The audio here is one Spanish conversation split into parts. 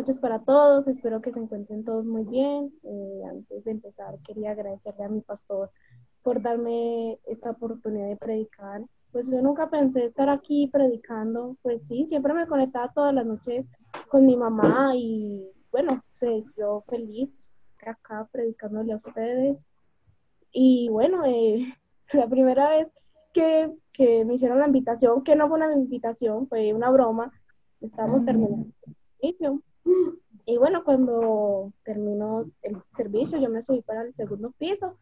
noches para todos, espero que se encuentren todos muy bien. Eh, antes de empezar, quería agradecerle a mi pastor por darme esta oportunidad de predicar. Pues yo nunca pensé estar aquí predicando, pues sí, siempre me conectaba todas las noches con mi mamá y bueno, sé, yo feliz acá predicándole a ustedes. Y bueno, eh, la primera vez que, que, me hicieron la invitación, que no fue una invitación, fue una broma, estábamos terminando el servicio. Y bueno, cuando terminó el servicio, yo me subí para el segundo piso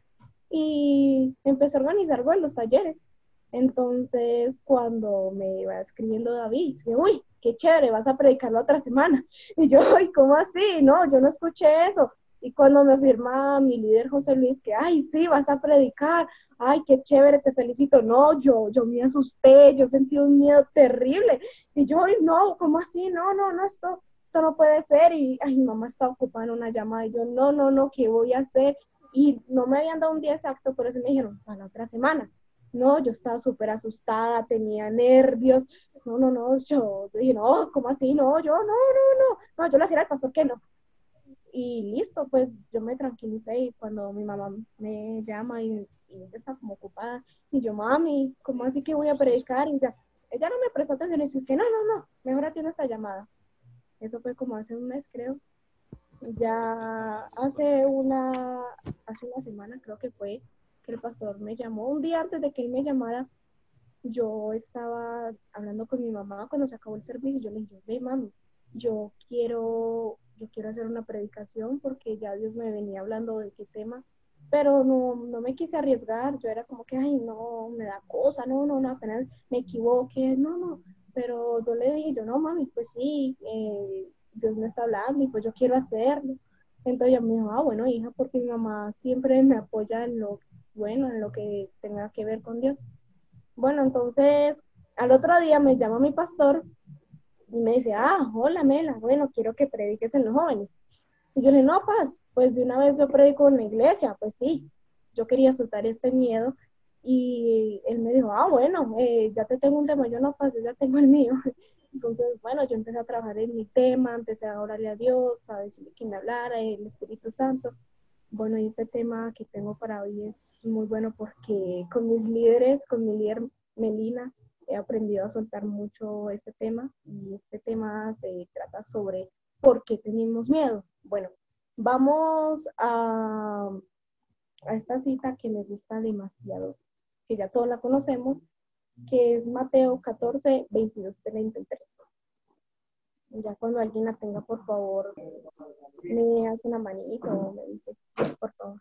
y empecé a organizar los talleres. Entonces, cuando me iba escribiendo David, dije, uy, qué chévere, vas a predicar la otra semana. Y yo, ay, ¿cómo así? No, yo no escuché eso. Y cuando me firma mi líder José Luis, que, ay, sí, vas a predicar, ay, qué chévere, te felicito. No, yo, yo me asusté, yo sentí un miedo terrible. Y yo, ay, no, ¿cómo así? No, no, no, esto, esto no puede ser. Y, ay, mamá está ocupada en una llamada. Y yo, no, no, no, ¿qué voy a hacer? Y no me habían dado un día exacto, por eso me dijeron, para la otra semana. No, yo estaba súper asustada, tenía nervios. No, no, no, yo dije, no, ¿cómo así? No, yo, no, no, no. No, yo le hacía al pastor que no. Y listo, pues yo me tranquilicé y cuando mi mamá me llama y, ella está como ocupada, y yo, mami, ¿cómo así que voy a predicar? Y ya, ella no me prestó atención y dice, que no, no, no, mejor atiende esta llamada. Eso fue como hace un mes, creo. Ya hace una, hace una semana creo que fue que el pastor me llamó. Un día antes de que él me llamara, yo estaba hablando con mi mamá cuando se acabó el servicio yo le dije, ve mami, yo quiero yo quiero hacer una predicación porque ya Dios me venía hablando de qué tema, pero no, no me quise arriesgar, yo era como que, ay, no, me da cosa, no, no, no, apenas me equivoqué, no, no, pero yo le dije, yo no, mami, pues sí, eh, Dios me está hablando y pues yo quiero hacerlo. Entonces ella me dijo, ah, bueno, hija, porque mi mamá siempre me apoya en lo bueno, en lo que tenga que ver con Dios. Bueno, entonces al otro día me llama mi pastor y me dice, ah, hola Mela, bueno, quiero que prediques en los jóvenes. Y yo le dije, no, paz, pues de una vez yo predico en la iglesia, pues sí, yo quería soltar este miedo. Y él me dijo, ah, bueno, eh, ya te tengo un tema, yo no, paz, yo ya tengo el mío. Entonces, bueno, yo empecé a trabajar en mi tema, empecé a orarle a Dios, a decirle que me hablara, el Espíritu Santo. Bueno, y este tema que tengo para hoy es muy bueno porque con mis líderes, con mi líder Melina, he aprendido a soltar mucho este tema y este tema se trata sobre por qué tenemos miedo. Bueno, vamos a, a esta cita que me gusta demasiado, que ya todos la conocemos, que es Mateo 14, 22, 33. Ya cuando alguien la tenga, por favor, me hace una manito o me dice, por favor.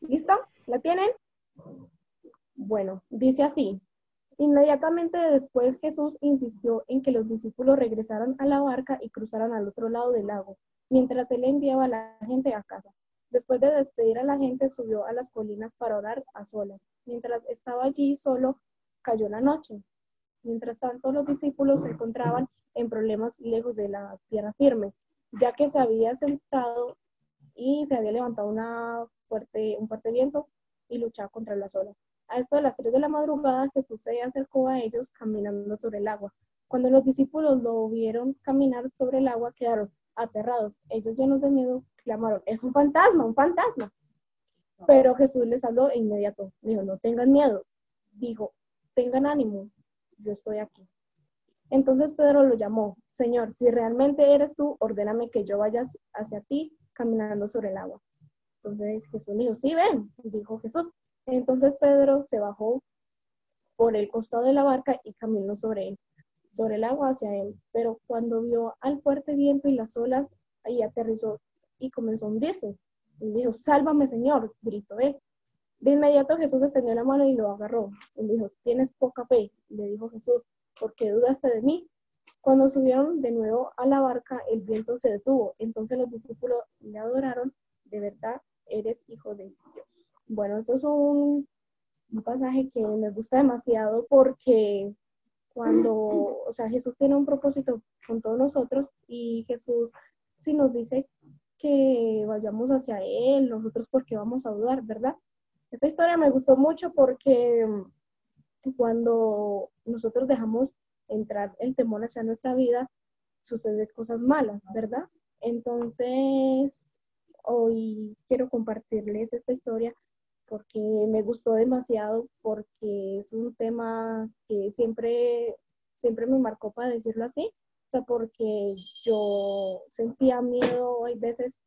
¿Listo? ¿La tienen? Bueno, dice así. Inmediatamente después Jesús insistió en que los discípulos regresaran a la barca y cruzaran al otro lado del lago, mientras él enviaba a la gente a casa. Después de despedir a la gente, subió a las colinas para orar a solas. Mientras estaba allí solo, cayó la noche. Mientras tanto, los discípulos se encontraban en problemas lejos de la tierra firme, ya que se había sentado y se había levantado una fuerte, un fuerte viento y luchaba contra las olas. A esto de las tres de la madrugada, Jesús se acercó a ellos caminando sobre el agua. Cuando los discípulos lo vieron caminar sobre el agua, quedaron aterrados. Ellos llenos de miedo clamaron, es un fantasma, un fantasma. Pero Jesús les habló e inmediato. Dijo, no tengan miedo. Dijo, tengan ánimo, yo estoy aquí. Entonces Pedro lo llamó, Señor, si realmente eres tú, ordéname que yo vaya hacia ti caminando sobre el agua. Entonces Jesús dijo, sí, ven, dijo Jesús. Entonces Pedro se bajó por el costado de la barca y caminó sobre él, sobre el agua hacia él. Pero cuando vio al fuerte viento y las olas, ahí aterrizó y comenzó a hundirse. Y dijo, sálvame Señor, gritó él. De inmediato Jesús extendió la mano y lo agarró. Y dijo, tienes poca fe, le dijo Jesús, ¿por qué dudaste de mí? Cuando subieron de nuevo a la barca, el viento se detuvo. Entonces los discípulos le adoraron, de verdad, eres hijo de Dios. Bueno, esto es un, pasaje que me gusta demasiado porque cuando, o sea, Jesús tiene un propósito con todos nosotros y Jesús si nos dice que vayamos hacia Él, nosotros porque vamos a dudar, ¿verdad? Esta historia me gustó mucho porque mm, cuando nosotros dejamos entrar el temor hacia nuestra vida, suceden cosas malas, ¿verdad? Entonces, hoy quiero compartirles esta historia porque me gustó demasiado, porque es un tema que siempre, siempre me marcó para decirlo así, o sea, porque yo sentía miedo, hay veces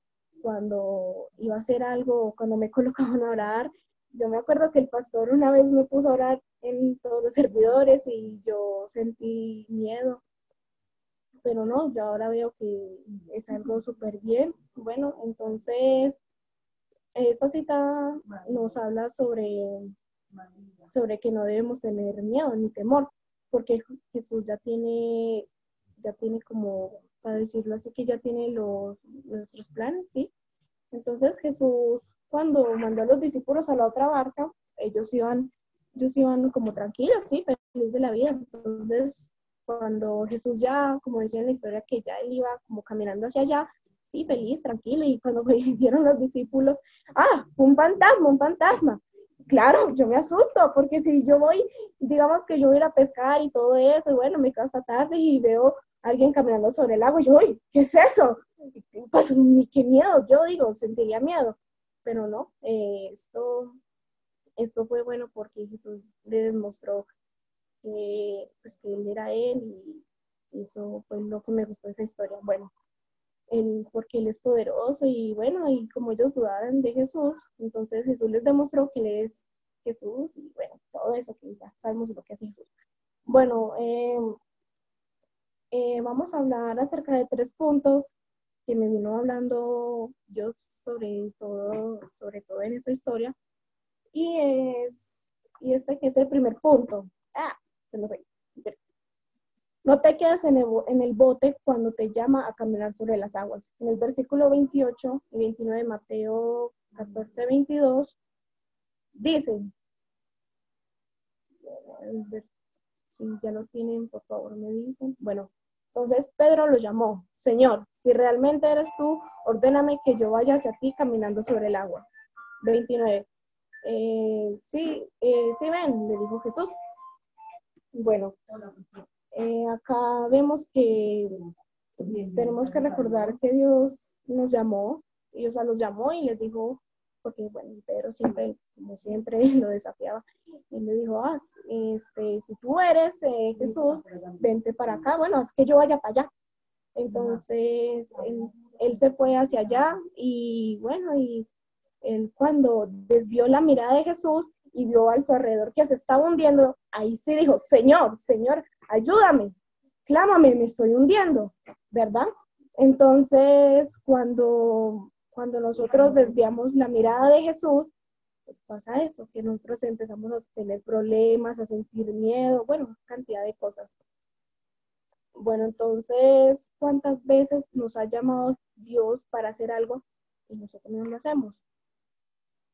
cuando iba a hacer algo, cuando me colocaban a orar, yo me acuerdo que el pastor una vez me puso a orar en todos los servidores y yo sentí miedo, pero no, yo ahora veo que es algo súper bien. Bueno, entonces, esta cita nos habla sobre, sobre que no debemos tener miedo ni temor, porque Jesús ya tiene, ya tiene como, para decirlo así, que ya tiene los, nuestros planes, ¿sí? Entonces Jesús cuando mandó a los discípulos a la otra barca, ellos iban, ellos iban como tranquilos, sí, felices de la vida. Entonces, cuando Jesús ya, como decía en la historia, que ya él iba como caminando hacia allá, sí, feliz, tranquilo, y cuando vieron los discípulos, ah, un fantasma, un fantasma. Claro, yo me asusto, porque si yo voy, digamos que yo voy a ir a pescar y todo eso, y bueno, me quedo hasta tarde y veo alguien caminando sobre el agua, y yo, ¿qué es eso? Pues, qué miedo, yo digo, sentiría miedo pero no, eh, esto, esto fue bueno porque Jesús le demostró que, pues, que él era él y eso fue lo que me gustó esa historia. Bueno, porque él es poderoso y bueno, y como ellos dudaban de Jesús, entonces Jesús les demostró que él es Jesús y bueno, todo eso que ya sabemos lo que es Jesús. Bueno, em, eh, vamos a hablar acerca de tres puntos que me vino hablando Dios sobre todo, sobre todo en esta historia. Y es, y este que es el primer punto. Ah, se me fue. No te quedas en el, bote cuando te llama a caminar sobre las aguas. En el versículo 28 y 29 de Mateo 14, 22, dicen, si ya lo tienen, por favor me dicen. Bueno, entonces Pedro lo llamó, Señor, si realmente eres tú, ordéname que yo vaya hacia ti caminando sobre el agua. 29. Eh, sí, eh, sí ven, le dijo Jesús. Bueno, eh, acá vemos que tenemos que recordar que Dios nos llamó, y o sea, los llamó y les dijo, porque bueno, Pedro siempre, como siempre, lo desafiaba, y le dijo, ah, este, si tú eres Jesús, vente para acá, bueno, es que yo vaya para allá. Entonces, él, se fue hacia allá y bueno, y él cuando desvió la mirada de Jesús y vio al su alrededor que se estaba hundiendo, ahí sí dijo, Señor, Señor, ayúdame, clámame, me estoy hundiendo, ¿verdad? Entonces, cuando, cuando nosotros desviamos la mirada de Jesús, pues pasa eso, que nosotros empezamos a tener problemas, a sentir miedo, bueno, cantidad de cosas. Bueno, entonces, ¿cuántas veces nos ha llamado Dios para hacer algo y nosotros no lo hacemos?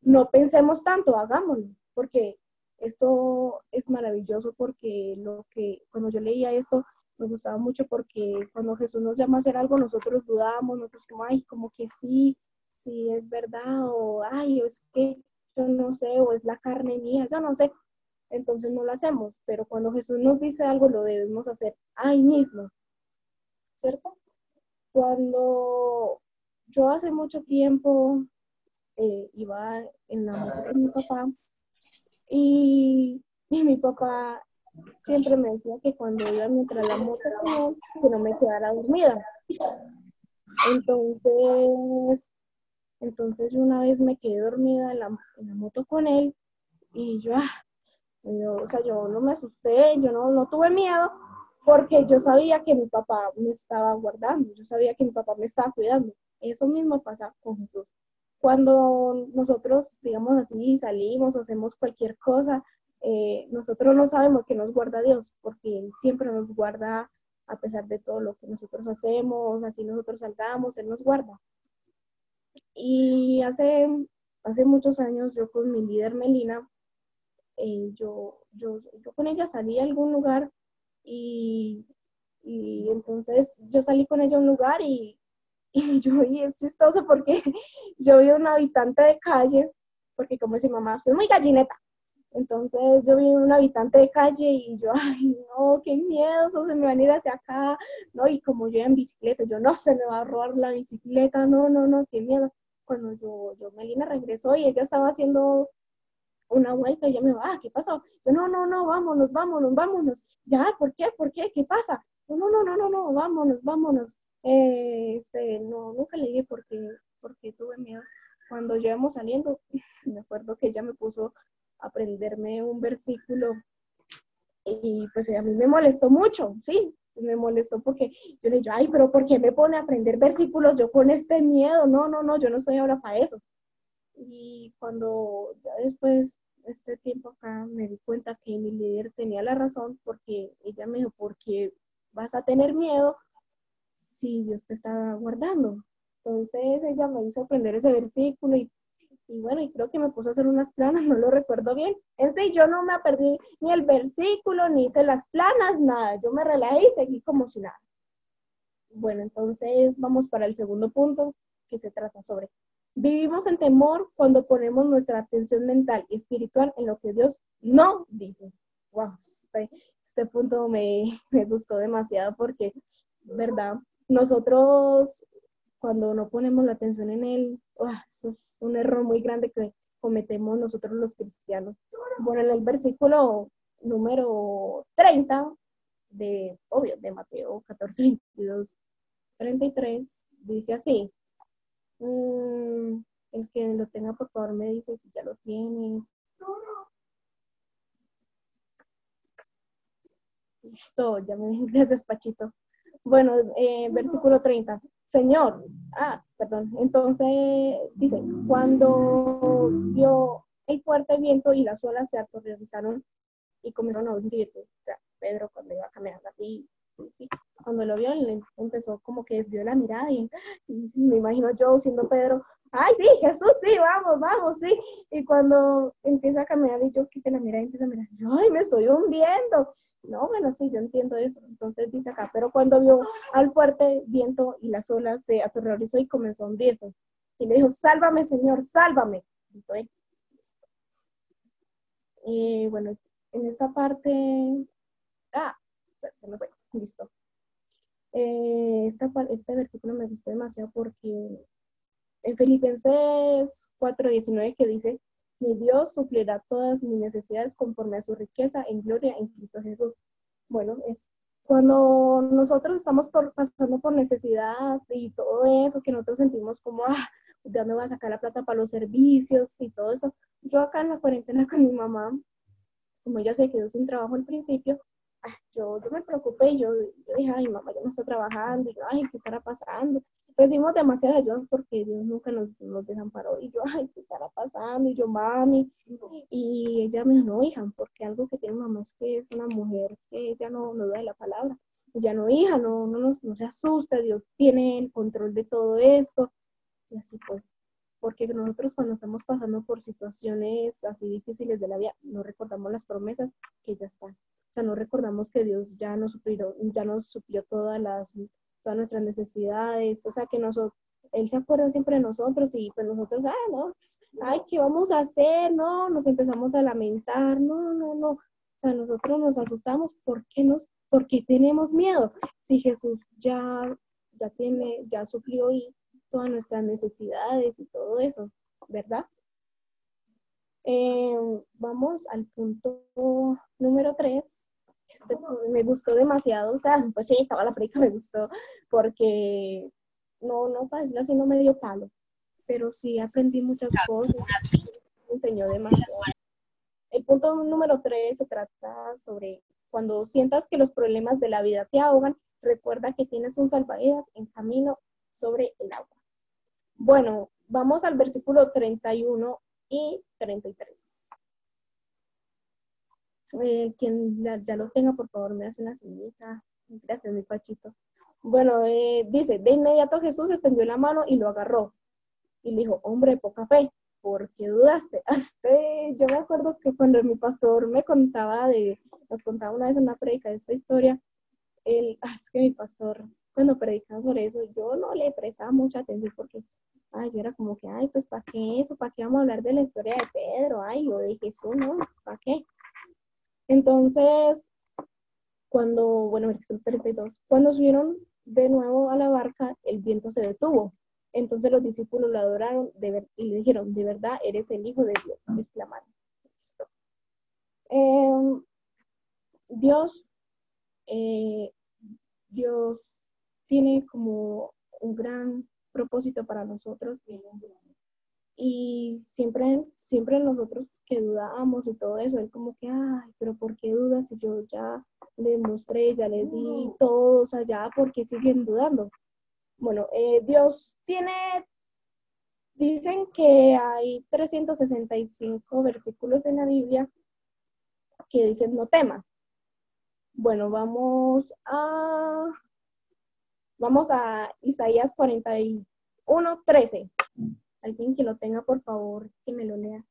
No pensemos tanto, hagámoslo, porque esto es maravilloso porque lo que cuando yo leía esto me gustaba mucho porque cuando Jesús nos llama a hacer algo nosotros dudamos, nosotros como, ay, como que sí, sí es verdad, o ay, es que yo no sé, o es la carne mía, yo no sé, entonces no lo hacemos. Pero cuando Jesús nos dice algo, lo debemos hacer ahí mismo, ¿cierto? Cuando yo hace mucho tiempo eh, iba en la moto con mi papá y, mi papá siempre me decía que cuando iba mientras la moto que no me quedara dormida. Entonces, entonces una vez me quedé dormida en la, en la moto con él y yo, ah, o sea, yo no me asusté, yo no, no tuve miedo porque yo sabía que mi papá me estaba guardando, yo sabía que mi papá me estaba cuidando. Eso mismo pasa con Jesús. Cuando nosotros, digamos así, salimos o hacemos cualquier cosa, eh, nosotros no sabemos que nos guarda Dios, porque Él siempre nos guarda a pesar de todo lo que nosotros hacemos, así nosotros salgamos, Él nos guarda. Y hace, hace muchos años yo con mi líder Melina, eh, yo, yo, yo con ella salí a algún lugar y, y, entonces yo salí con ella a un lugar y, Y yo, y es chistoso porque yo vi un habitante de calle, porque como dice mamá, es muy gallineta. Entonces yo vi un habitante de calle y yo, ay, no, qué miedo, eso se me van a ir hacia acá, ¿no? Y como yo en bicicleta, yo no, se me va a robar la bicicleta, no, no, no, qué miedo. Cuando yo, yo Melina regresó y ella estaba haciendo una vuelta y ella me va, ah, ¿qué pasó? Yo, no, no, no, vámonos, vámonos, vámonos. Ya, ¿por qué? ¿Por qué? ¿Qué pasa? no, no, no, no, no, vámonos, vámonos. Eh, este, no, nunca le dije porque, porque tuve miedo. Cuando llevamos saliendo, me acuerdo que ella me puso a aprenderme un versículo y pues a mí me molestó mucho, sí, me molestó porque yo le dije, ay, pero ¿por qué me pone a aprender versículos yo con este miedo? No, no, no, yo no estoy ahora para eso. Y cuando ya después este tiempo acá me di cuenta que mi líder tenía la razón porque ella me dijo, porque vas a tener miedo Dios te está guardando. Entonces ella me hizo aprender ese versículo y, bueno, y creo que me puso a hacer unas planas, no lo recuerdo bien. En sí, yo no me perdí ni el versículo, ni hice las planas, nada. Yo me relajé y seguí como si nada. Bueno, entonces vamos para el segundo punto que se trata sobre. Vivimos en temor cuando ponemos nuestra atención mental y espiritual en lo que Dios no dice. Wow, este punto me, gustó demasiado porque, ¿verdad? Nosotros cuando no ponemos la atención en él, eso es un error muy grande que cometemos nosotros los cristianos. Bueno, en el versículo número 30 de, obvio, de Mateo 14, 22, 33, dice así. Mm, el que lo tenga, por favor, me dice si ya lo tiene. Listo, ya me despachito. Bueno, eh, versículo 30. Señor, ah, perdón, entonces dice, cuando vio el fuerte viento y las olas se aterrorizaron y comenzaron a hundirse. O sea, Pedro cuando iba caminando así, cuando lo vio, él empezó como que desvió la mirada y, me imagino yo siendo Pedro, ay, sí, Jesús, sí, vamos, vamos, sí. Y cuando empieza a caminar y yo quité la mirada y empieza a mirar, ay, me estoy hundiendo. No, bueno, sí, yo entiendo eso. Entonces dice acá, pero cuando vio al fuerte viento y las olas, se aterrorizó y comenzó a hundirse. Y le dijo, sálvame, Señor, sálvame. Entonces, y bueno, en esta parte, ah, listo. Eh, esta, este versículo me gustó demasiado porque en Filipenses 4:19 que dice, mi Dios suplirá todas mis necesidades conforme a su riqueza en gloria en Cristo Jesús. Bueno, es cuando nosotros estamos pasando por necesidad y todo eso, que nosotros sentimos como, ah, ya me voy a sacar la plata para los servicios y todo eso. Yo acá en la cuarentena con mi mamá, como ella se quedó sin trabajo al principio, yo, yo me preocupé yo, yo dije, ay, mamá ya no está trabajando, y yo, ay, ¿qué estará pasando? recibimos demasiada ayuda porque Dios nunca nos, nos desamparó. Y yo, ay, ¿qué estará pasando? Y yo, mami. Y ella me dijo, no, hija, porque algo que tiene mamá es que es una mujer que ella no, no da la palabra. Y ya no, hija, no, no, no, no se asusta, Dios tiene el control de todo esto. Y así pues. Porque nosotros cuando estamos pasando por situaciones así difíciles de la vida, no recordamos las promesas que ya están. Sea, no recordamos que Dios ya nos suplió, ya nos suplió todas las todas nuestras necesidades, o sea, que nosotros, Él se acuerda siempre de nosotros y pues nosotros, ah, no, pues, ay, ¿qué vamos a hacer? No, nos empezamos a lamentar, no, no, no, o sea, nosotros nos asustamos, ¿por qué, nos, porque tenemos miedo? Si Jesús ya, ya tiene, ya suplió y todas nuestras necesidades y todo eso, ¿verdad? Eh, vamos al punto número tres, me gustó demasiado, o sea, pues sí, estaba la película, me gustó, porque no, no, para decirlo así, no me dio palo, pero sí aprendí muchas cosas, me enseñó demasiado. El punto número tres se trata sobre cuando sientas que los problemas de la vida te ahogan, recuerda que tienes un salvavidas en camino sobre el agua. Bueno, vamos al versículo 31 y 33. Eh, quien ya, lo tenga, por favor, me hace una señita. Gracias, mi Pachito. Bueno, eh, dice, de inmediato Jesús extendió la mano y lo agarró. Y le dijo, hombre, poca fe, ¿por qué dudaste? Hasta, yo me acuerdo que cuando mi pastor me contaba de, nos contaba una vez en una predica de esta historia, él, ah, es que mi pastor cuando predicaba sobre eso, yo no le prestaba mucha atención porque, ay, yo era como que, ay, pues, ¿para qué eso? ¿Para qué vamos a hablar de la historia de Pedro? Ay, o de Jesús, no, ¿para qué? Entonces, cuando, bueno, versículo 32, cuando subieron de nuevo a la barca, el viento se detuvo. Entonces los discípulos lo adoraron y le dijeron, de verdad, eres el Hijo de Dios, exclamaron. Em, Dios, eh, Dios tiene como un gran propósito para nosotros y siempre, siempre nosotros que dudábamos y todo eso, él como que, ay, pero ¿por qué dudas si yo ya les mostré, ya les di todo, o sea, ya, ¿por qué siguen dudando? Bueno, eh, Dios tiene, dicen que hay 365 versículos en la Biblia que dicen no temas. Bueno, vamos a, vamos a Isaías 41, 13. Alguien que lo tenga, por favor, que me lo lea.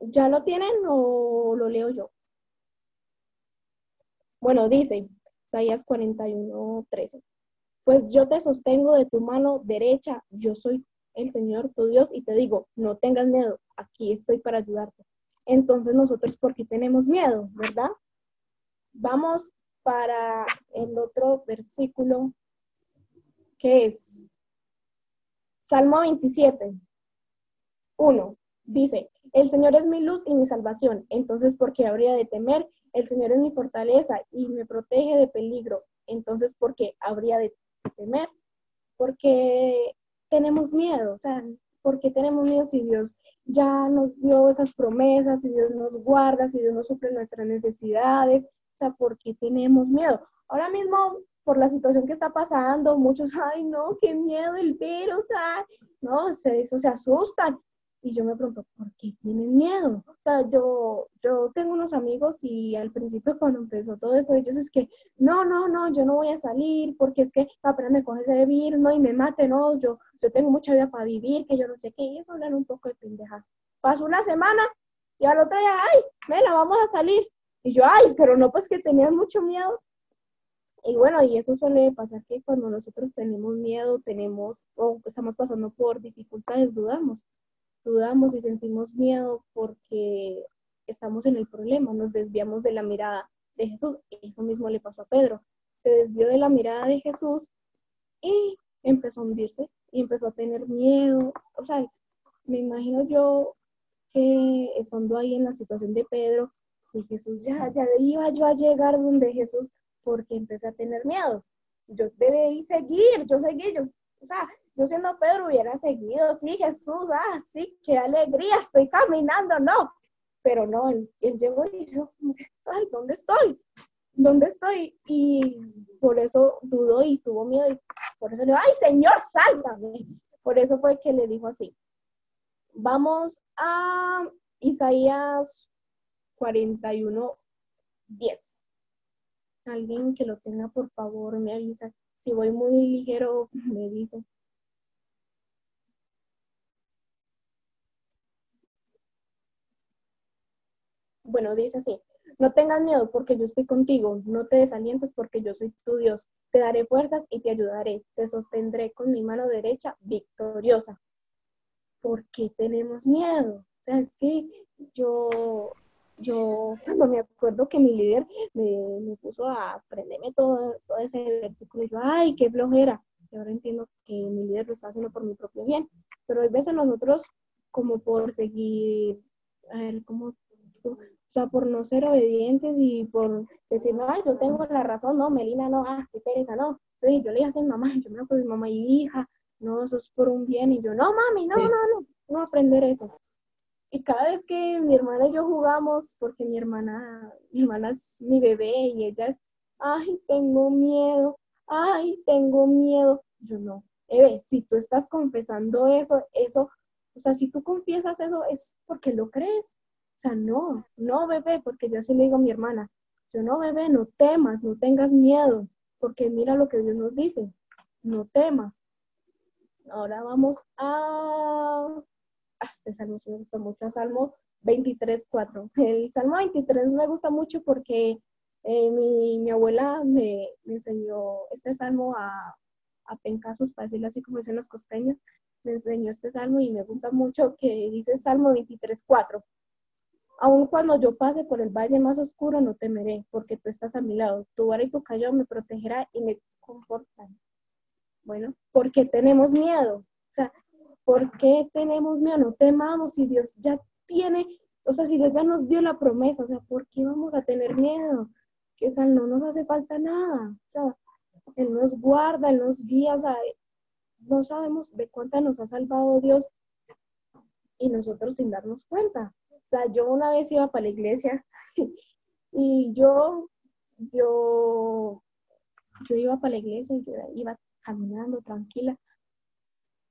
¿Ya lo tienen o lo leo yo? Bueno, dice Isaías 41, 13 pues yo te sostengo de tu mano derecha, yo soy el Señor tu Dios y te digo, no tengas miedo, aquí estoy para ayudarte. Entonces nosotros, ¿por qué tenemos miedo, verdad? Vamos para el otro versículo, que es Salmo 27, 1. Dice, el Señor es mi luz y mi salvación, entonces ¿por qué habría de temer? El Señor es mi fortaleza y me protege de peligro, entonces ¿por qué habría de temer, porque tenemos miedo, o sea, porque tenemos miedo si Dios ya nos dio esas promesas, si Dios nos guarda, si Dios nos suple nuestras necesidades, o sea, porque tenemos miedo. Ahora mismo, por la situación que está pasando, muchos, ay, no, qué miedo el virus, ay, no, se, eso se asustan. Y yo me pregunto, ¿por qué tienen miedo? O sea, yo, yo tengo unos amigos y al principio cuando empezó todo eso, ellos es que, no, no, no, yo no voy a salir porque es que apenas me coge ese virus, no, y me mate, no, yo, yo tengo mucha vida para vivir, que yo no sé qué, y eso hablan un poco de pendejas. Pasó una semana y al otro día, ay, venga, vamos a salir. Y yo, ay, pero no, pues que tenían mucho miedo. Y bueno, y eso suele pasar que cuando nosotros tenemos miedo, tenemos o estamos pasando por dificultades, dudamos dudamos y sentimos miedo porque estamos en el problema, nos desviamos de la mirada de Jesús. Eso mismo le pasó a Pedro. Se desvió de la mirada de Jesús y empezó a hundirse y empezó a tener miedo. O sea, me imagino yo que estando ahí en la situación de Pedro, si Jesús ya, ya iba yo a llegar donde Jesús, porque empecé a tener miedo. Yo debí seguir, yo seguí, yo, o sea, yo siendo Pedro hubiera seguido, sí, Jesús, ah, sí, qué alegría, estoy caminando, no. Pero no, él, llegó y yo, ay, ¿dónde estoy? ¿Dónde estoy? Y por eso dudó y tuvo miedo y por eso le dijo, ay, Señor, sálvame. Por eso fue que le dijo así. Vamos a Isaías 41, 10. Alguien que lo tenga, por favor, me avisa. Si voy muy ligero, me dice. Bueno, dice así, no tengas miedo porque yo estoy contigo, no te desalientes porque yo soy tu Dios, te daré fuerzas y te ayudaré, te sostendré con mi mano derecha victoriosa. ¿Por qué tenemos miedo? O sea, es que yo, yo cuando me acuerdo que mi líder me, puso a aprenderme todo, todo ese versículo, y yo, ay, qué flojera. Y ahora entiendo que mi líder lo está haciendo por mi propio bien. Pero hay veces nosotros, como por seguir, a ver, ¿cómo o sea, por no ser obedientes y por decir, no, ay, yo tengo la razón, no, Melina, no, ah, qué pereza, no. Entonces yo le dije a mi mamá, yo me acuerdo de mamá y hija, no, eso es por un bien. Y yo, no, mami, no, no, no, no aprender eso. Y cada vez que mi hermana y yo jugamos, porque mi hermana, mi hermana es mi bebé y ella es, ay, tengo miedo, ay, tengo miedo. Yo no, Eve, si tú estás confesando eso, eso, o sea, si tú confiesas eso es porque lo crees. O sea, no, no bebé, porque yo así le digo a mi hermana, yo no bebé, no temas, no tengas miedo. porque mira lo que Dios nos dice, no temas. Ahora vamos a, este salmo me gusta mucho, Salmo 23, 4. El Salmo 23 me gusta mucho porque eh, mi, abuela me, enseñó este salmo a, a pencazos, para decirlo así como dicen los costeños, me enseñó este salmo y me gusta mucho que dice Salmo 23, 4. Aun cuando yo pase por el valle más oscuro, no temeré, porque tú estás a mi lado. Tu vara y tu me protegerá y me confortan. Bueno, porque tenemos miedo. O sea, ¿por qué tenemos miedo? No temamos si Dios ya tiene, o sea, si Dios ya nos dio la promesa, o sea, ¿por qué vamos a tener miedo? Que o no nos hace falta nada. O sea, Él nos guarda, Él nos guía, o sea, no sabemos de cuánta nos ha salvado Dios y nosotros sin darnos cuenta. Sea, yo una vez iba para la iglesia y yo, yo, yo iba para la iglesia yo iba caminando tranquila.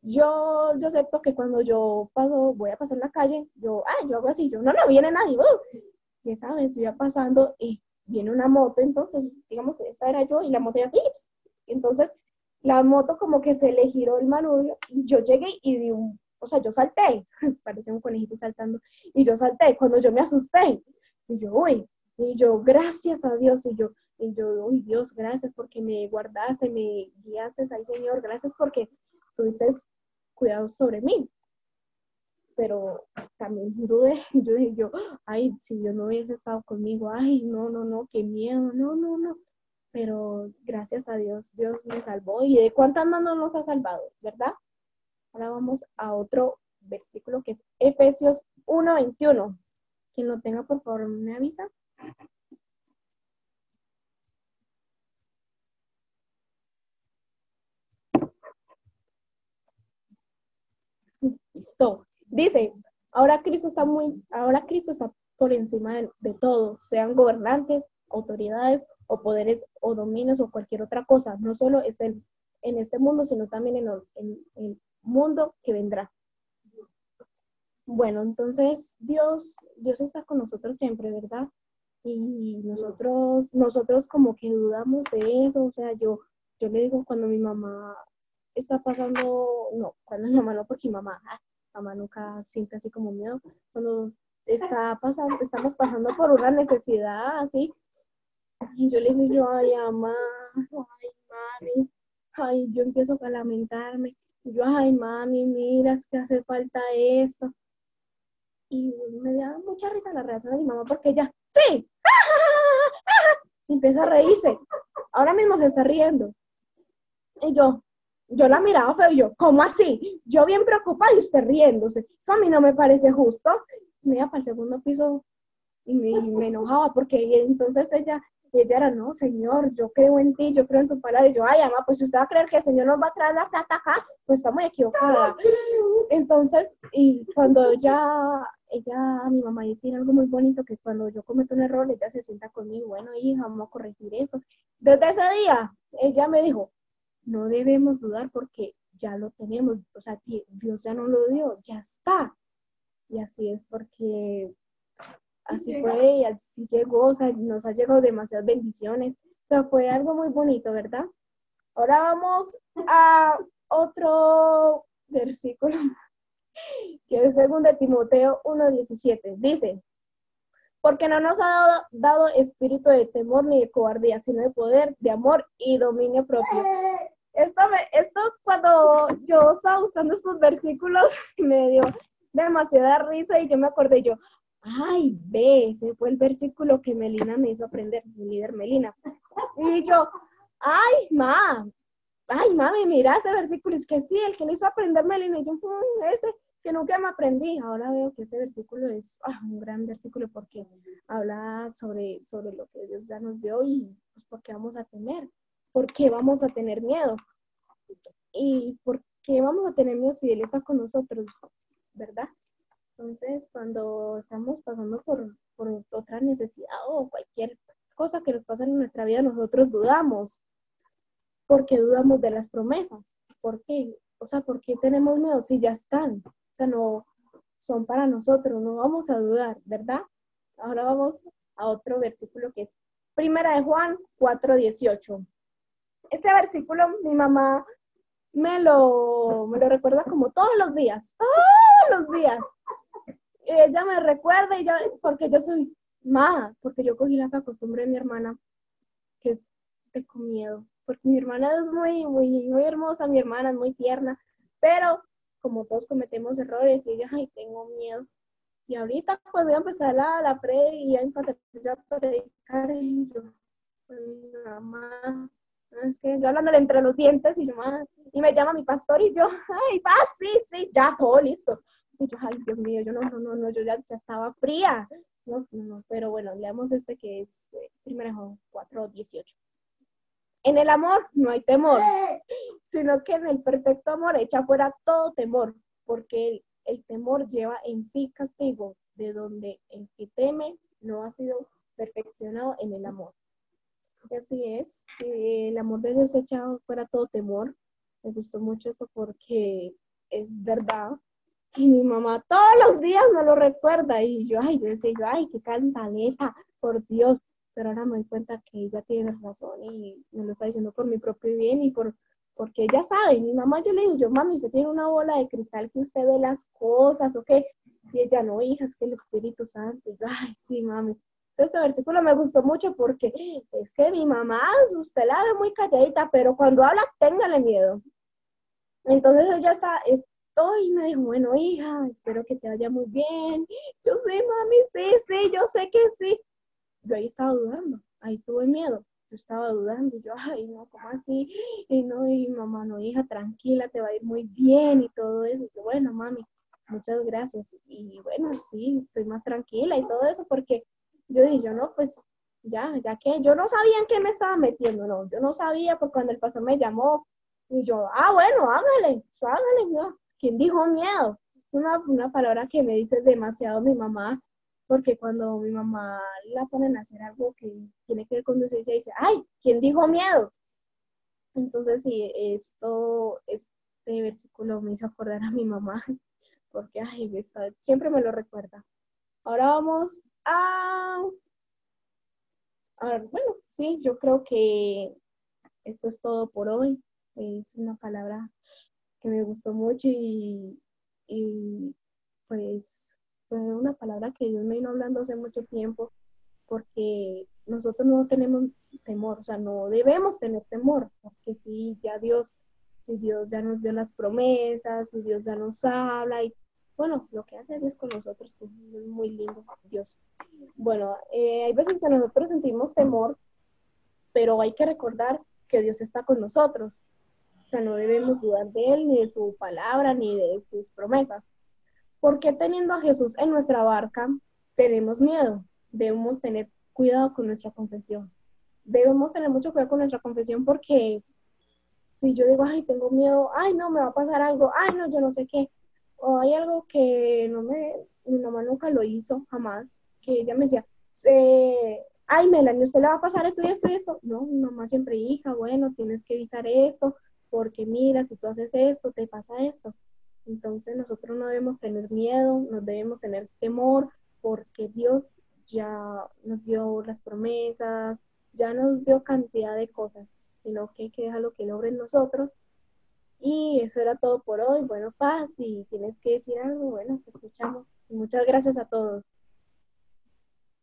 Yo, yo acepto que cuando yo paso, voy a pasar la calle, yo, ah, yo hago así, yo, no, no viene nadie, uh, ya iba pasando y viene una moto, entonces, digamos, esa era yo y la moto ya, Philips. Entonces, la moto como que se le giró el manubrio yo llegué y di un o sea, yo salté, parecía un conejito saltando, y yo salté cuando yo me asusté, y yo, uy, y yo, gracias a Dios, y yo, y yo, uy, Dios, gracias porque me guardaste, me guiaste ay, Señor, gracias porque tuviste cuidado sobre mí. Pero también dudé, yo dije, yo, ay, si Dios no hubiese estado conmigo, ay, no, no, no, qué miedo, no, no, no. Pero gracias a Dios, Dios me salvó. ¿Y de cuántas manos nos ha salvado, verdad? Ahora vamos a otro versículo que es Efesios 1:21. Quien lo tenga, por favor, me avisa. Listo. Dice, ahora Cristo está muy, ahora Cristo está por encima de, todo, sean gobernantes, autoridades o poderes o dominios o cualquier otra cosa. No solo está en, este mundo, sino también en, en, en mundo que vendrá. Bueno, entonces Dios, Dios está con nosotros siempre, ¿verdad? Y nosotros, nosotros como que dudamos de eso, o sea, yo, yo le digo cuando mi mamá está pasando, no, cuando mi mamá no, porque mi mamá, ah, mamá nunca siente así como miedo, cuando está pasando, estamos pasando por una necesidad así, y yo le digo ay, mamá, ay, mami, ay, yo empiezo a lamentarme, yo, ay, mami, mira, que hace falta esto. Y me da mucha risa la reacción de mi mamá porque ella, sí, empieza a reírse. Ahora mismo se está riendo. Y yo, yo la miraba y yo, ¿cómo así? Yo bien preocupada y usted riéndose. Eso a mí no me parece justo. Me iba para el segundo piso y me, me enojaba porque entonces ella y ella era, no, Señor, yo creo en ti, yo creo en tu palabra. Y yo, ay, mamá, pues si usted va a creer que el Señor nos va a traer la plata acá, pues está muy. Entonces, y cuando ella, ella, mi mamá, tiene algo muy bonito, que cuando yo cometo un error, ella se sienta conmigo, bueno, hija, vamos a corregir eso. Desde ese día, ella me dijo, no debemos dudar porque ya lo tenemos, o sea, Dios ya no lo dio, ya está. Y así es porque así fue y así llegó, o sea, nos ha llegado demasiadas bendiciones. O sea, fue algo muy bonito, ¿verdad? Ahora vamos a otro versículo, que es el de Timoteo 1.17. Dice, porque no nos ha dado, dado, espíritu de temor ni de cobardía, sino de poder, de amor y dominio propio. Esto, me, esto cuando yo estaba buscando estos versículos me dio demasiada risa y yo me acordé yo, ay, ve, ese fue el versículo que Melina me hizo aprender, mi líder Melina. Y yo, ay, ma, ay, mami, mira ese versículo, es que sí, el que le hizo aprender Melina, y yo, mm, ese que nunca me aprendí. Ahora veo que ese versículo es ah, un gran versículo porque habla sobre, sobre lo que Dios ya nos dio y pues por qué vamos a temer, por qué vamos a tener miedo y por qué vamos a tener miedo si Él está con nosotros, ¿verdad? Entonces, cuando estamos pasando por, otra necesidad o cualquier cosa que nos pasa en nuestra vida, nosotros dudamos. porque dudamos de las promesas? ¿Por qué? O sea, ¿por qué tenemos miedo si ya están? O sea, no son para nosotros, no vamos a dudar, ¿verdad? Ahora vamos a otro versículo que es Primera de Juan 4:18. este versículo mi mamá me lo, me lo recuerda como todos los días, todos los días. Ella me recuerda y yo, porque yo soy más, porque yo cogí la costumbre de mi hermana, que es de miedo, porque mi hermana es muy, muy, muy hermosa, mi hermana es muy tierna, pero como todos cometemos errores y ella, ay, tengo miedo. Y ahorita pues voy a empezar la, la pre y ya empecé a predicar y yo, pues, mamá, es que yo hablándole entre los dientes y yo, y me llama mi pastor y yo, ay, va, sí, sí, ya, todo listo. Y yo, ay, Dios mío, yo no, no, no, no yo ya, ya estaba fría. No, no, pero bueno, leamos este que es eh, primero 4, 18. En el amor no hay temor, sino que en el perfecto amor echa fuera todo temor, porque el, el temor lleva en sí castigo, de donde el que teme no ha sido perfeccionado en el amor. Así es, el amor de Dios echa fuera todo temor. Me gustó mucho esto porque es verdad. Y mi mamá todos los días me lo recuerda. Y yo, ay, yo decía, yo, ay, qué cantaleta, por Dios. Pero ahora me doy cuenta que ella tiene razón y me lo está diciendo por mi propio bien y por porque ella sabe. Mi mamá, yo le digo, yo, mami, usted tiene una bola de cristal que usted ve las cosas, ¿o qué? Y ella, no, hija, es que el Espíritu Santo. Y yo, ay, sí, mami este versículo me gustó mucho porque es que mi mamá, usted la ve muy calladita, pero cuando habla, téngale miedo. Entonces ella está, estoy, me dijo, bueno, hija, espero que te vaya muy bien. Yo sí, mami, sí, sí, yo sé que sí. Yo ahí estaba dudando, ahí tuve miedo. Yo estaba dudando, y yo, ay, no, ¿cómo así? Y no, y mamá, no, hija, tranquila, te va a ir muy bien y todo eso. Bueno, mami, muchas gracias. Y bueno, sí, estoy más tranquila y todo eso porque yo dije, yo no, pues ya, ya que yo no sabía en qué me estaba metiendo, no, yo no sabía, porque cuando el pastor me llamó, y yo, ah, bueno, hágale, hágale. ¿Quién dijo miedo? Una, una palabra que me dice demasiado mi mamá, porque cuando mi mamá la ponen a hacer algo que tiene que ver con ella dice, ay, ¿quién dijo miedo? Entonces, sí, esto, este versículo me hizo acordar a mi mamá, porque, ay, siempre me lo recuerda. Ahora vamos Ah, bueno, sí, yo creo que esto es todo por hoy. Es una palabra que me gustó mucho y, pues fue una palabra que Dios me vino hablando hace mucho tiempo porque nosotros no tenemos temor, o sea, no debemos tener temor, porque si ya Dios, si Dios ya nos dio las promesas, si Dios ya nos habla y bueno, lo que hace Dios con nosotros es muy lindo, Dios. Bueno, eh, hay veces que nosotros sentimos temor, pero hay que recordar que Dios está con nosotros. O sea, no debemos dudar de Él, ni de su palabra, ni de sus promesas. ¿Por qué teniendo a Jesús en nuestra barca tenemos miedo? Debemos tener cuidado con nuestra confesión. Debemos tener mucho cuidado con nuestra confesión porque si yo digo, ay, tengo miedo, ay, no, me va a pasar algo, ay, no, yo no sé qué, o hay algo que no me, mi mamá nunca lo hizo, jamás, que ella me decía, ay Melanie, ¿usted le va a pasar esto y esto y esto? No, mi mamá siempre, hija, bueno, tienes que evitar esto, porque mira, si tú haces esto, te pasa esto. Entonces nosotros no debemos tener miedo, no debemos tener temor, porque Dios ya nos dio las promesas, ya nos dio cantidad de cosas, sino que hay que dejarlo que logre en nosotros y eso era todo por hoy. Bueno, Paz, si tienes que decir algo, bueno, te escuchamos. Muchas gracias a todos.